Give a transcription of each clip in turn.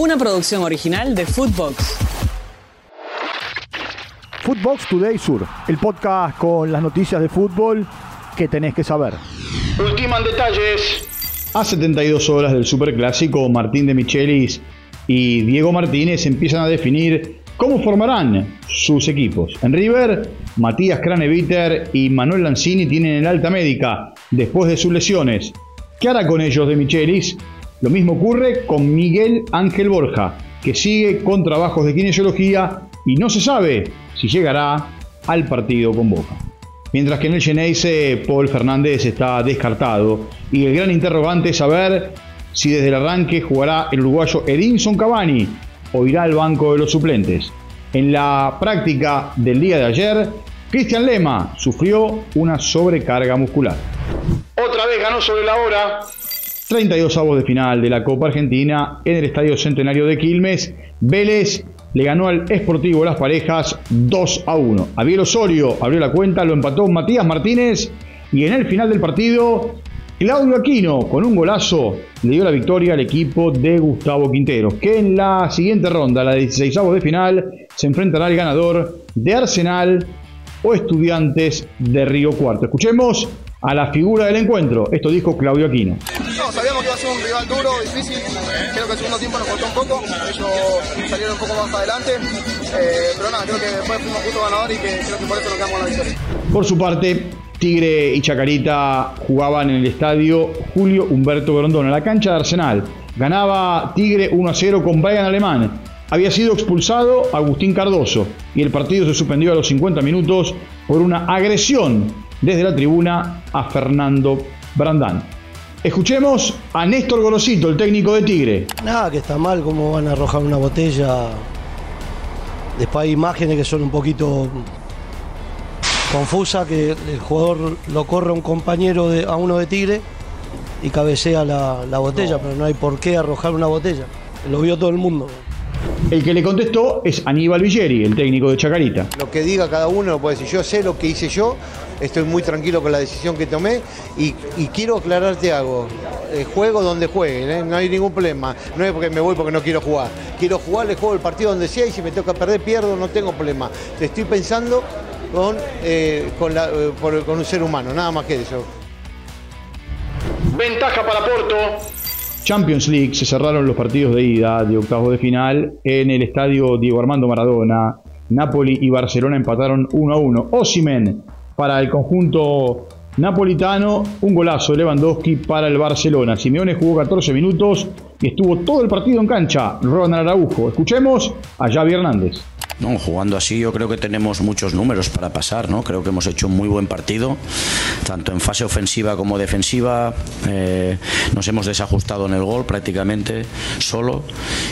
una producción original de Footbox. Footbox Today Sur, el podcast con las noticias de fútbol que tenés que saber. Ultiman detalles. A 72 horas del Superclásico, Martín de Michelis y Diego Martínez empiezan a definir cómo formarán sus equipos. En River, Matías Craneviter y Manuel Lanzini tienen el alta médica después de sus lesiones. ¿Qué hará con ellos de Michelis? Lo mismo ocurre con Miguel Ángel Borja, que sigue con trabajos de kinesiología y no se sabe si llegará al partido con Boca. Mientras que en el Geneise Paul Fernández está descartado y el gran interrogante es saber si desde el arranque jugará el uruguayo Edinson Cavani o irá al banco de los suplentes. En la práctica del día de ayer, Cristian Lema sufrió una sobrecarga muscular. Otra vez ganó sobre la hora. 32 avos de final de la Copa Argentina en el Estadio Centenario de Quilmes. Vélez le ganó al Esportivo Las Parejas 2 a 1. Abiel Osorio abrió la cuenta, lo empató Matías Martínez y en el final del partido Claudio Aquino con un golazo le dio la victoria al equipo de Gustavo Quintero, que en la siguiente ronda, la de 16 avos de final, se enfrentará al ganador de Arsenal o Estudiantes de Río Cuarto. Escuchemos a la figura del encuentro. Esto dijo Claudio Aquino. No, sabíamos que iba a ser un rival duro, difícil. Creo que el segundo tiempo nos costó un poco. Ellos salieron un poco más adelante. Eh, pero nada, creo que después fuimos justo ganador y que creo que por eso nos quedamos con la victoria. Por su parte, Tigre y Chacarita jugaban en el estadio Julio Humberto Grondona, la cancha de Arsenal. Ganaba Tigre 1 a 0 con Brian Alemán. Había sido expulsado Agustín Cardoso y el partido se suspendió a los 50 minutos por una agresión desde la tribuna a Fernando Brandán. Escuchemos a Néstor Gorosito, el técnico de Tigre. Nada, que está mal cómo van a arrojar una botella. Después hay imágenes que son un poquito confusas, que el jugador lo corre a un compañero, de, a uno de Tigre, y cabecea la, la botella, pero no hay por qué arrojar una botella. Lo vio todo el mundo. El que le contestó es Aníbal Villeri, el técnico de Chacarita. Lo que diga cada uno lo puede decir. Yo sé lo que hice yo, estoy muy tranquilo con la decisión que tomé y, y quiero aclararte algo. Eh, juego donde juegue, ¿eh? no hay ningún problema. No es porque me voy porque no quiero jugar. Quiero jugar, le juego el partido donde sea y si me toca perder, pierdo, no tengo problema. Te estoy pensando con, eh, con, la, eh, por- con un ser humano, nada más que eso. Ventaja para Porto. Champions League se cerraron los partidos de ida de octavos de final en el estadio Diego Armando Maradona. Napoli y Barcelona empataron 1 a 1. Osimen para el conjunto napolitano, un golazo de Lewandowski para el Barcelona. Simeone jugó 14 minutos y estuvo todo el partido en cancha. Ronald Araujo. Escuchemos a Javi Hernández. No, jugando así yo creo que tenemos muchos números para pasar, ¿no? Creo que hemos hecho un muy buen partido, tanto en fase ofensiva como defensiva. Eh, nos hemos desajustado en el gol prácticamente solo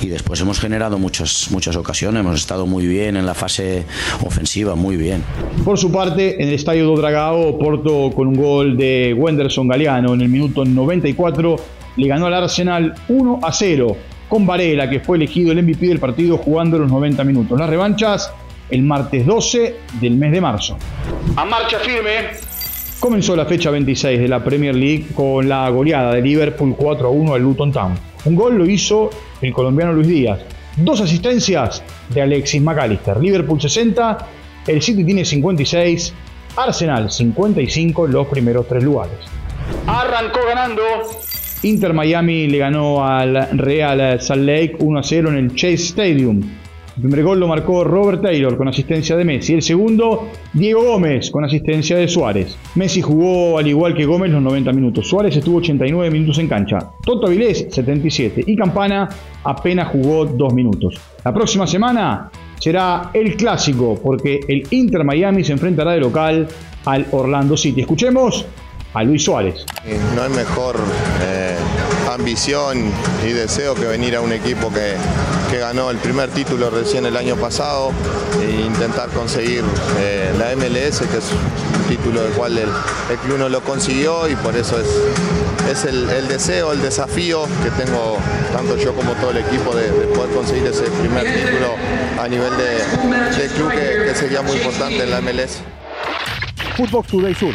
y después hemos generado muchas, muchas ocasiones. Hemos estado muy bien en la fase ofensiva, muy bien. Por su parte, en el estadio do Dragao, Porto con un gol de Wenderson Galeano en el minuto 94 le ganó al Arsenal 1 a 0 con Varela, que fue elegido el MVP del partido jugando los 90 minutos. Las revanchas el martes 12 del mes de marzo. A marcha firme. Comenzó la fecha 26 de la Premier League con la goleada de Liverpool 4 a 1 al Luton Town. Un gol lo hizo el colombiano Luis Díaz. Dos asistencias de Alexis McAllister. Liverpool 60, el City tiene 56, Arsenal 55 en los primeros tres lugares. Arrancó ganando. Inter Miami le ganó al Real Salt Lake 1 a 0 en el Chase Stadium. El primer gol lo marcó Robert Taylor con asistencia de Messi. El segundo, Diego Gómez con asistencia de Suárez. Messi jugó al igual que Gómez los 90 minutos. Suárez estuvo 89 minutos en cancha. Toto Avilés 77. Y Campana apenas jugó 2 minutos. La próxima semana será el clásico porque el Inter Miami se enfrentará de local al Orlando City. Escuchemos a Luis Suárez. Y No hay mejor eh, ambición y deseo que venir a un equipo que, que ganó el primer título recién el año pasado e intentar conseguir eh, la MLS, que es un título del cual el, el club no lo consiguió y por eso es, es el, deseo, el desafío que tengo tanto yo como todo el equipo de, de poder conseguir ese primer título a nivel de, de club que, que sería muy importante en la MLS. Footbox Today Sur.